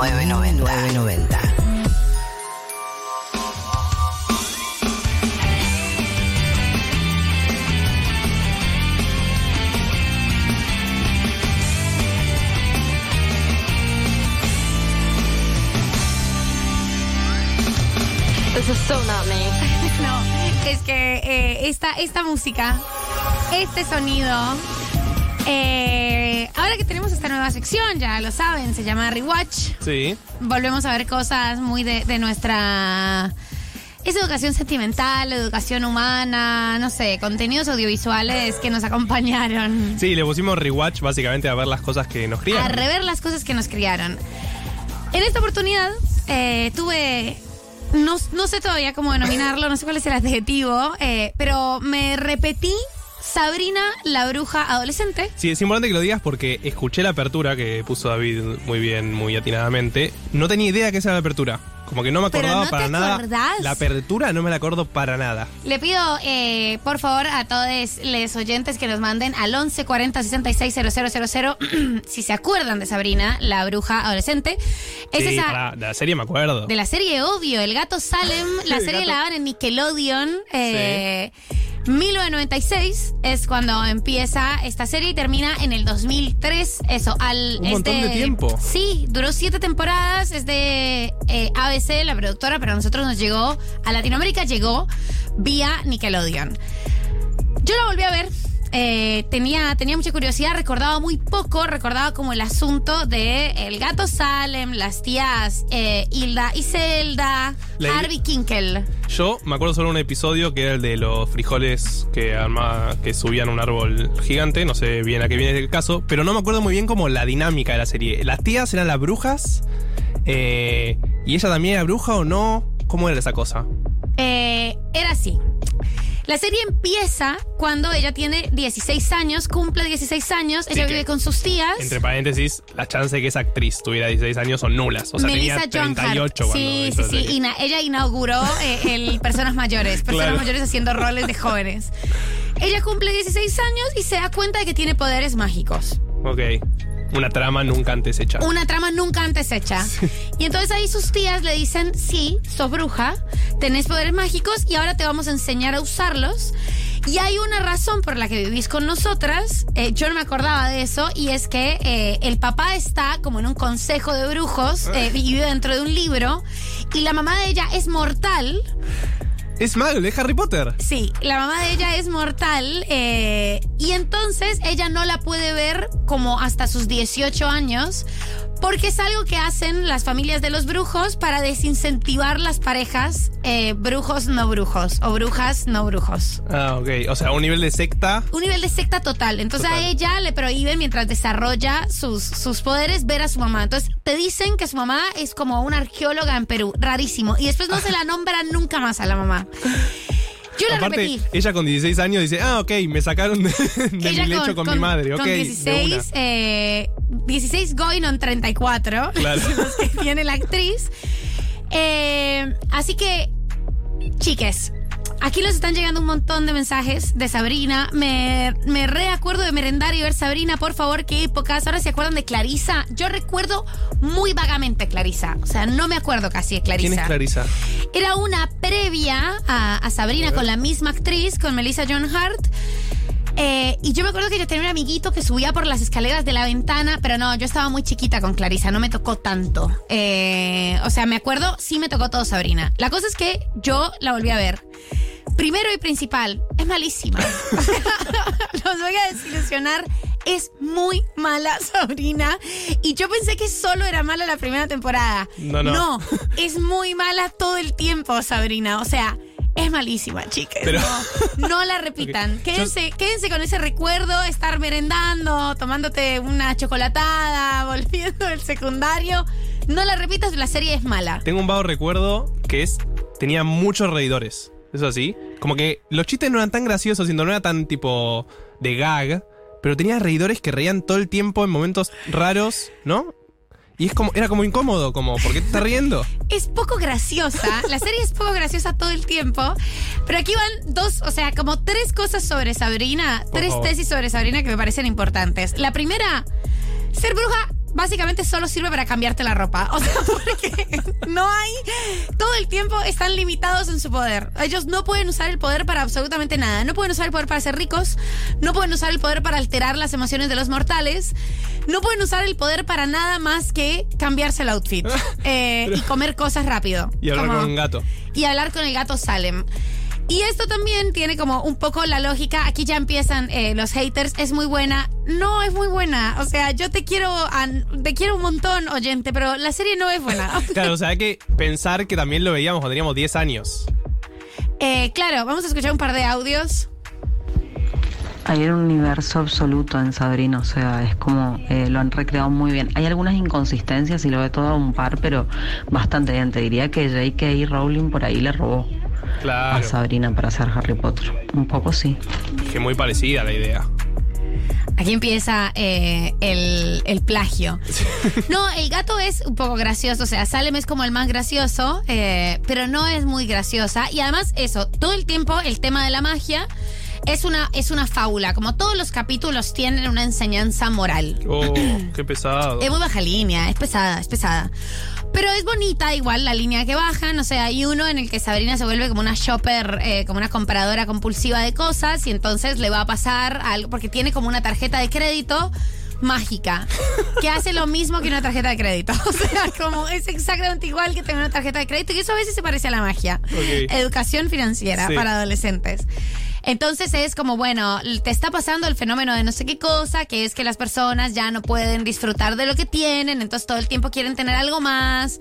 990. 990. This is so not me. No, es que eh, esta, esta música, este sonido, eh, ahora que tenemos esta nueva sección, ya lo saben, se llama Rewatch. Sí. Volvemos a ver cosas muy de, de nuestra... Es educación sentimental, educación humana, no sé, contenidos audiovisuales que nos acompañaron. Sí, le pusimos rewatch básicamente a ver las cosas que nos a crían. rever las cosas que nos criaron. En esta oportunidad eh, tuve, no, no sé todavía cómo denominarlo, no sé cuál es el adjetivo, eh, pero me repetí Sabrina la bruja adolescente. Sí, es importante que lo digas porque escuché la apertura que puso David muy bien, muy atinadamente. No tenía idea que esa era la apertura. Como que no me Pero acordaba ¿no para te nada. acordás? La apertura no me la acuerdo para nada. Le pido, eh, por favor, a todos los oyentes que nos manden al 11 40 66 000 si se acuerdan de Sabrina, la bruja adolescente. Es sí, esa de la serie me acuerdo. de la serie Obvio, El Gato Salem. La serie gato. la daban en Nickelodeon. Eh, 1996 es cuando empieza esta serie y termina en el 2003. Eso, al. Un montón de tiempo. Sí, duró siete temporadas. Es de eh, ABC, la productora, pero a nosotros nos llegó. A Latinoamérica llegó vía Nickelodeon. Yo la volví a ver. Eh, tenía, tenía mucha curiosidad, recordaba muy poco, recordaba como el asunto de el gato Salem, las tías eh, Hilda y Zelda, La- Harvey Kinkel. Yo me acuerdo solo un episodio que era el de los frijoles que arma, que subían a un árbol gigante, no sé bien a qué viene el caso, pero no me acuerdo muy bien como la dinámica de la serie. Las tías eran las brujas, eh, y ella también era bruja o no, ¿cómo era esa cosa? Eh, era así. La serie empieza cuando ella tiene 16 años, cumple 16 años, Sí, ella vive con sus tías. Entre paréntesis, las chances de que esa actriz tuviera 16 años son nulas. O sea, Melissa tenía John 38 Hart. cuando Sí, sí, la sí. Ina- ella inauguró eh, el Personas Mayores. Personas Claro. Mayores haciendo roles de jóvenes. Ella cumple 16 años y se da cuenta de que tiene poderes mágicos. Ok. Una trama nunca antes hecha. Una trama nunca antes hecha. Y entonces ahí sus tías le dicen, sí, sos bruja, tenés poderes mágicos y ahora te vamos a enseñar a usarlos. Y hay una razón por la que vivís con nosotras, eh, yo no me acordaba de eso, y es que eh, el papá está como en un consejo de brujos eh, vive dentro de un libro, y la mamá de ella es mortal. Es mal, es Harry Potter. Sí, la mamá de ella es mortal eh, y entonces ella no la puede ver como hasta sus 18 años porque es algo que hacen las familias de los brujos para desincentivar las parejas eh, brujos no brujos o brujas no brujos. Ah, ok. O sea, un nivel de secta. Un nivel de secta total. Entonces Total. a ella le prohíben mientras desarrolla sus, sus poderes ver a su mamá. Entonces te dicen que su mamá es como una arqueóloga en Perú. Rarísimo. Y después no se la nombran nunca más a la mamá. Yo la Aparte, repetí. ella con 16 años dice, ah, ok, me sacaron de, de Ella mi lecho con, mi madre. Con de 16, una. eh, 16 going on 34. Claro. que tiene la actriz. Eh, así que, chiques, aquí nos están llegando un montón de mensajes de Sabrina. Me, me reacuerdo de merendar y ver Sabrina, por favor, qué épocas. Ahora se acuerdan de Clarisa. Yo recuerdo muy vagamente Clarisa. O sea, no me acuerdo casi de Clarisa. ¿Quién es Clarisa? Era una previa a, a Sabrina con la misma actriz, con Melissa John Hart. Eh, y yo me acuerdo que yo tenía un amiguito que subía por las escaleras de la ventana, pero no, yo estaba muy chiquita con Clarisa, no me tocó tanto. Eh, o sea, me acuerdo, sí me tocó todo Sabrina. La cosa es que yo la volví a ver. Primero y principal, es malísima. Los voy a desilusionar. Es muy mala Sabrina. Y yo pensé que solo era mala la primera temporada. No, no. No, es muy mala todo el tiempo, Sabrina. O sea, es malísima, chicas. Pero- No, no la repitan. Quédense, quédense con ese recuerdo, estar merendando, tomándote una chocolatada, volviendo del secundario. No la repitas, la serie es mala. Tengo un vago recuerdo que es. Tenía muchos reidores. ¿Eso así? Como que los chistes no eran tan graciosos, sino no era tan tipo de gag. Pero tenía reidores que reían todo el tiempo en momentos raros, ¿no? Y es como, era como incómodo, como, ¿por qué te estás riendo? es poco graciosa. La serie es poco graciosa todo el tiempo. Pero aquí van dos, o sea, como tres cosas sobre Sabrina, Por tres favor. tesis sobre Sabrina que me parecen importantes. La primera, ser bruja básicamente solo sirve para cambiarte la ropa. O sea, porque no hay. Todo el tiempo están limitados en su poder. Ellos no pueden usar el poder para absolutamente nada. No pueden usar el poder para ser ricos. No pueden usar el poder para alterar las emociones de los mortales. No pueden usar el poder para nada más que cambiarse el outfit eh, y comer cosas rápido. Y hablar Como- con un gato. y hablar con el gato Salem. Y esto también tiene como un poco la lógica. Aquí ya empiezan eh, los haters. Es muy buena. No es muy buena. O sea, yo te quiero, te quiero un montón, oyente, pero la serie no es buena. Claro, o sea, hay que pensar que también lo veíamos cuando teníamos 10 años. Eh, claro, vamos a escuchar un par de audios. Hay un universo absoluto en Sabrina, o sea, es como eh, lo han recreado muy bien. Hay algunas inconsistencias y lo ve todo a un par, pero bastante bien. Te diría que J.K. Rowling por ahí le robó a Claro. Sabrina para hacer Harry Potter. Un poco sí. Que muy parecida la idea. Aquí empieza eh, el, el plagio. No, el gato es un poco gracioso, o sea, Salem es como el más gracioso, eh, pero no es muy graciosa. Y además, eso, todo el tiempo el tema de la magia es una, es una fábula. Como todos los capítulos tienen una enseñanza moral. Oh, qué pesado. Es muy baja línea, es pesada, es pesada. Pero es bonita igual la línea que bajan. O sea, hay uno en el que Sabrina se vuelve como una shopper, eh, como una compradora compulsiva de cosas y entonces le va a pasar algo, porque tiene como una tarjeta de crédito mágica, que hace lo mismo que una tarjeta de crédito. O sea, como es exactamente igual que tener una tarjeta de crédito y eso a veces se parece a la magia. Educación financiera Sí. para adolescentes. Entonces es como, bueno, te está pasando el fenómeno de no sé qué cosa, que es que las personas ya no pueden disfrutar de lo que tienen, entonces todo el tiempo quieren tener algo más.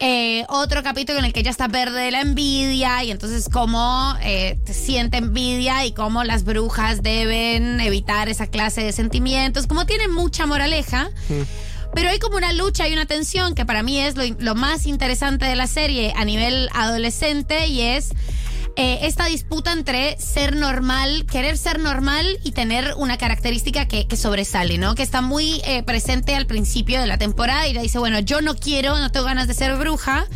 Eh, otro capítulo en el que ella está verde de la envidia y entonces cómo eh, te siente envidia y cómo las brujas deben evitar esa clase de sentimientos, como tiene mucha moraleja. Pero hay como una lucha y una tensión que para mí es lo, lo más interesante de la serie a nivel adolescente y es eh, esta disputa entre ser normal, querer ser normal y tener una característica que, que sobresale, ¿no? Que está muy eh, presente al principio de la temporada y le dice, bueno, yo no quiero, no tengo ganas de ser bruja,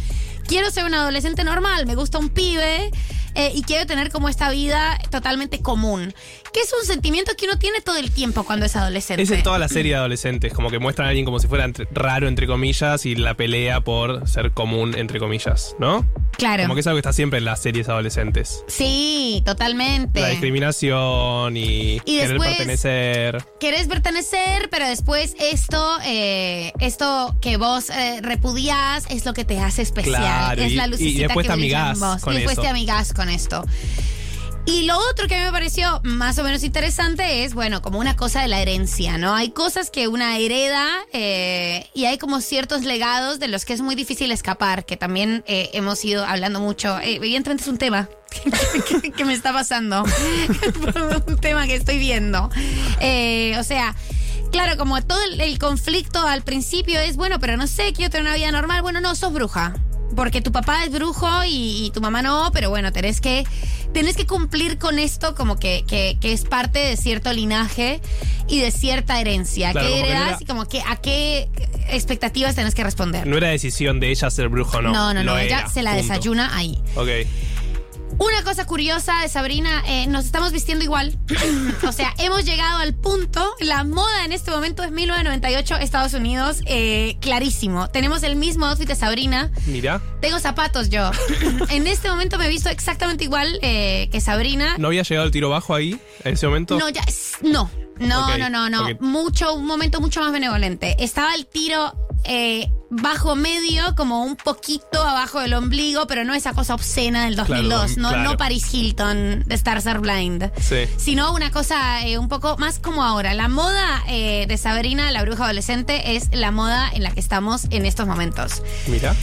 quiero ser un adolescente normal, me gusta un pibe. Eh, y quiero tener como esta vida totalmente común, que es un sentimiento que uno tiene todo el tiempo cuando es adolescente. Es en toda la serie de adolescentes, como que muestran a alguien como si fuera entre- raro, entre comillas, y la pelea por ser común, entre comillas, ¿no? Claro. Como que es algo que está siempre en las series adolescentes. Sí, totalmente. La discriminación y, Y querer después- pertenecer. Querés pertenecer, pero después esto, eh, esto que vos eh, repudiás es lo que te hace especial. Claro, es y- la y lucecita después que te en amigás vos. con y después eso. te amigás con esto. Y lo otro que a mí me pareció más o menos interesante es, bueno, como una cosa de la herencia, ¿no? Hay cosas que una hereda eh, y hay como ciertos legados de los que es muy difícil escapar, que también eh, hemos ido hablando mucho. Eh, evidentemente es un tema que, que- que me está pasando, un tema que estoy viendo. Eh, o sea... Claro, como todo el, conflicto al principio es, bueno, pero no sé, quiero tener una vida normal. Bueno, no, sos bruja. Porque tu papá es brujo y, y tu mamá no, pero bueno, tenés que, tenés que cumplir con esto como que, que, que es parte de cierto linaje y de cierta herencia. Claro, ¿Qué no era- y como que a qué expectativas tenés que responder? No era decisión de ella ser brujo, no. no, no, no, ella era, se la punto. desayuna ahí. Ok. Una cosa curiosa de Sabrina, eh, nos estamos vistiendo igual. o sea, hemos llegado al punto. La moda en este momento es 1998, Estados Unidos. eh, clarísimo. Tenemos el mismo outfit de Sabrina. Mira, Tengo zapatos yo. en este momento me he visto exactamente igual eh, que Sabrina. ¿no había llegado el tiro bajo ahí en ese momento? No, ya. No. No, no, no, no. Mucho, un momento mucho más benevolente. Estaba el tiro eh, bajo medio, como un poquito abajo del ombligo, pero no esa cosa obscena del 2002. Claro, no, claro. no Paris Hilton de Stars Are Blind. Sí. Sino una cosa eh, un poco más como ahora. La moda eh, de Sabrina, la bruja adolescente, es la moda en la que estamos en estos momentos. Mira.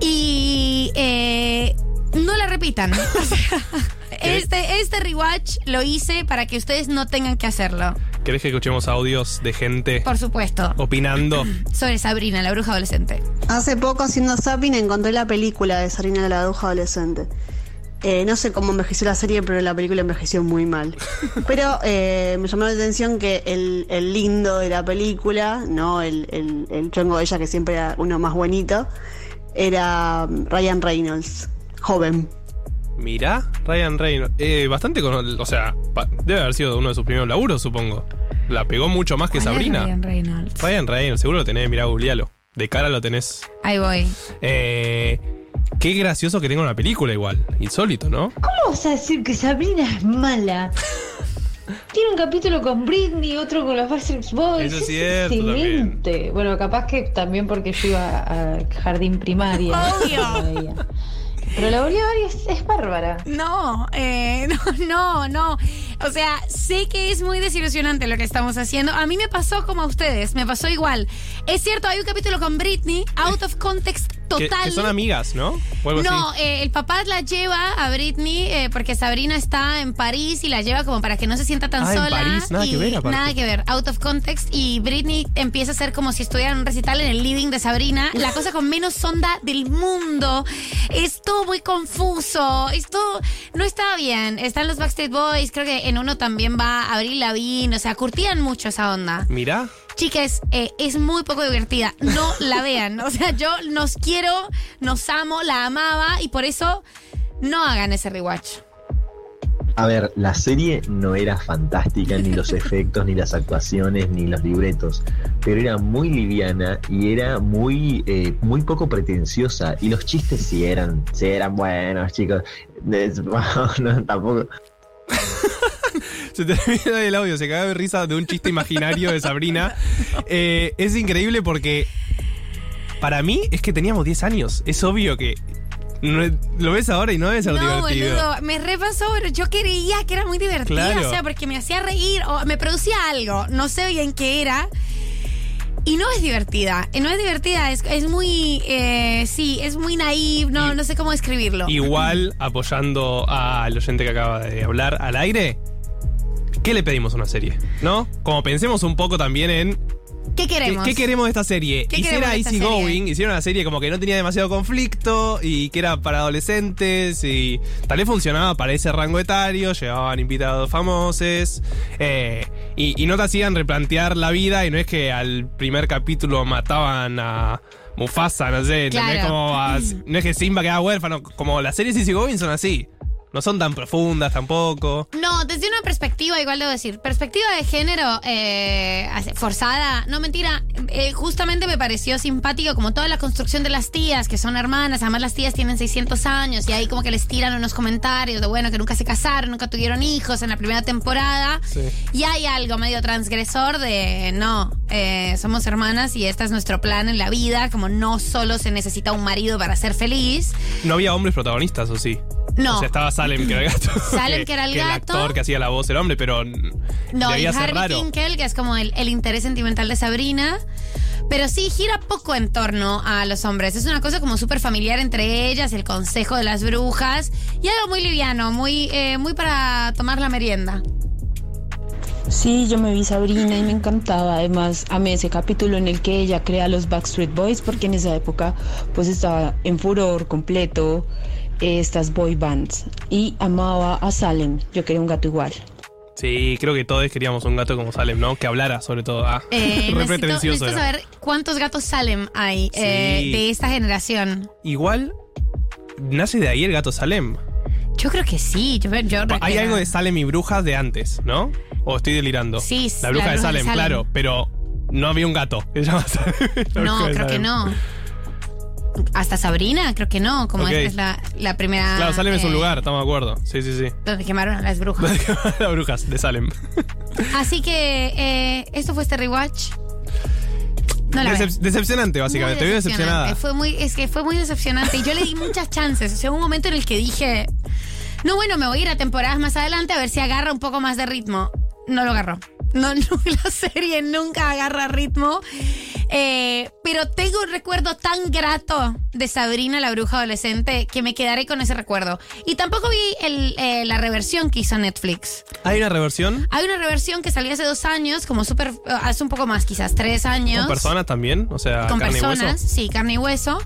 Y eh, no la repitan. O sea, este, este rewatch lo hice para que ustedes no tengan que hacerlo. ¿Querés que escuchemos audios de gente Por supuesto. opinando? Sobre Sabrina, la bruja adolescente. Hace poco haciendo zapping encontré la película de Sarina la bruja adolescente. Eh, no sé cómo envejeció la serie, pero la película envejeció muy mal. Pero eh, me llamó la atención que el, el lindo de la película, no el, el, el chongo de ella, que siempre era uno más bonito, era um, Ryan Reynolds, joven. Mira, Ryan Reynolds. Eh, bastante con. O sea, debe haber sido uno de sus primeros laburos, supongo. La pegó mucho más que ¿Cuál es Sabrina. Ryan Reynolds? Ryan Reynolds, seguro lo tenés, mirá, googlealo. De cara lo tenés. Ahí voy. Eh, qué gracioso que tenga una película igual. Insólito, ¿no? ¿Cómo vas a decir que Sabrina es mala? Tiene un capítulo con Britney, otro con los Backstreet Boys. Eso es cierto excelente. Bueno, capaz que también porque yo iba a jardín primaria. Obvio. Pero la volví a ver y es, es bárbara. No, eh, no, no, no. O sea, sé que es muy desilusionante lo que estamos haciendo. A mí me pasó como a ustedes, me pasó igual. Es cierto, hay un capítulo con Britney, out of context total. que son amigas, ¿no? No, eh, el papá la lleva a Britney eh, porque Sabrina está en París y la lleva como para que no se sienta tan Ah, en sola. París, nada y que ver, aparte. Nada que ver, out of context. Y Britney empieza a ser como si estuviera en un recital en el living de Sabrina. La cosa con menos onda del mundo. Es todo muy confuso. Esto no está bien. Están los Backstreet Boys, creo que en uno también va Abril Lavigne. O sea, curtían mucho esa onda. Mirá. Chicas, eh, es muy poco divertida. No la vean. O sea, yo nos quiero, nos amo, la amaba y por eso no hagan ese rewatch. A ver, la serie no era fantástica, ni los efectos, ni las actuaciones, ni los libretos, pero era muy liviana y era muy, eh, muy poco pretenciosa. Y los chistes sí eran, sí eran buenos, chicos. Es- no, tampoco. Se terminó el audio, se cagó de risa de un chiste imaginario de Sabrina. Eh, es increíble porque para mí es que teníamos 10 años. Es obvio que no lo ves ahora y no debe ser no, divertido. boludo, me repasó, pero yo creía que era muy divertida, Claro. o sea, porque me hacía reír o me producía algo, no sé bien qué era. Y no es divertida, no es divertida, es, es muy, eh, sí, es muy naive, no, Y- no sé cómo describirlo. Igual, apoyando al oyente que acaba de hablar al aire, ¿qué le pedimos a una serie? ¿No? Como pensemos un poco también en ¿Qué ¿Qué, queremos? qué queremos de esta serie? ¿Qué Hiciera queremos de esta Easy serie? Going, hicieron una serie como que no tenía demasiado conflicto y que era para adolescentes y tal vez funcionaba para ese rango etario, llevaban invitados famosos eh, y, y no te hacían replantear la vida y no es que al primer capítulo mataban a Mufasa, no sé. Como a- no es que Simba queda huérfano, como las series Easy Going son así, no son tan profundas tampoco. No, desde una perspectiva, igual debo decir, perspectiva de género eh, forzada, no mentira, eh, justamente me pareció simpático como toda la construcción de las tías, que son hermanas, además las tías tienen 600 años y ahí como que les tiran unos comentarios de bueno, que nunca se casaron, nunca tuvieron hijos en la primera temporada. Sí. Y hay algo medio transgresor de no, eh, somos hermanas y este es nuestro plan en la vida, como no solo se necesita un marido para ser feliz. No había hombres protagonistas, ¿o sí? No. O sea, estaba Salem, que era el gato. Salem, que era el el gato. actor que hacía la voz era hombre, pero No, y ser raro. Kinkel, que es como el, el interés sentimental de Sabrina. Pero sí, gira poco en torno a los hombres. Es una cosa como súper familiar entre ellas, el consejo de las brujas. Y algo muy liviano, muy, eh, muy para tomar la merienda. Sí, yo me vi Sabrina y me encantaba. Además, amé ese capítulo en el que ella crea los Backstreet Boys porque en esa época pues estaba en furor completo estas boy bands. Y amaba a Salem. Yo quería un gato igual. Sí, creo que todos queríamos un gato como Salem, ¿no? Que hablara, sobre todo. Ah, Eh, necesito, saber cuántos gatos Salem hay eh, de esta generación. Igual, nace de ahí el gato Salem. Yo creo que sí. Yo, yo Hay algo de Salem y brujas de antes, ¿no? O estoy delirando. Sí, La bruja la de bruja de Salem, Salem. claro, pero no había un gato que se llama Salem. La No, creo que no. Hasta Sabrina, creo que no. Como esta es la, la primera. Claro, Salem es un eh, lugar, estamos de acuerdo. Sí, sí, sí. Donde quemaron a las brujas. Las brujas de Salem. Así que eh, esto fue este rewatch. No la Decep- vean. decepcionante, básicamente. Te Muy veo decepcionada. Fue muy, es que fue muy decepcionante. Y yo le di muchas chances. O sea, un momento en el que dije, no, bueno, me voy a ir a temporadas más adelante a ver si agarra un poco más de ritmo. No lo agarró. No, no, la serie nunca agarra ritmo. Eh, pero tengo un recuerdo tan grato de Sabrina la bruja adolescente que me quedaré con ese recuerdo. Y tampoco vi el, eh, la reversión que hizo Netflix. ¿Hay una reversión? Hay una reversión que salió hace dos años, como súper, hace un poco más, quizás tres años. ¿Con personas también? O sea, Con carne y personas, hueso. sí, carne y hueso.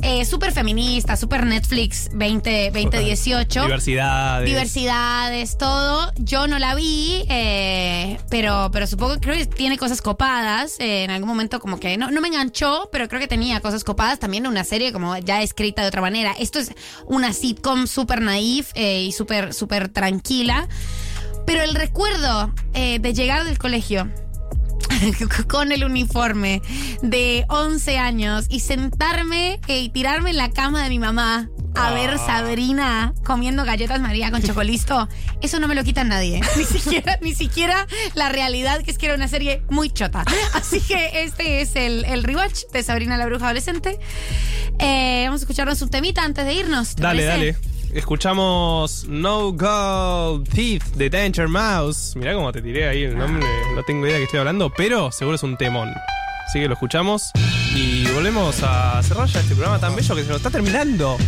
Eh, súper feminista, súper Netflix 20, 2018. Diversidades. Diversidades, todo. Yo no la vi, eh, pero, pero supongo que creo que tiene cosas copadas. Eh, en algún momento como que no, no me enganchó, pero creo que tenía cosas copadas. También una serie como ya escrita de otra manera. Esto es una sitcom súper naif eh, y súper, súper tranquila. Pero el recuerdo eh, de llegar del colegio con el uniforme de 11 años y sentarme eh, y tirarme en la cama de mi mamá a ver Sabrina comiendo galletas María con chocolisto, eso no me lo quita nadie. Ni siquiera, ni siquiera la realidad que es que era una serie muy chota. Así que este es el, el rewatch de Sabrina la Bruja Adolescente. Eh, vamos a escucharnos un temita antes de irnos. ¿te Dale, parece? dale. Escuchamos No Gold Thief de Danger Mouse. Mirá cómo te tiré ahí el nombre. No tengo idea de qué estoy hablando, pero seguro es un temón. Así que lo escuchamos y volvemos a cerrar ya este programa tan bello que se nos está terminando.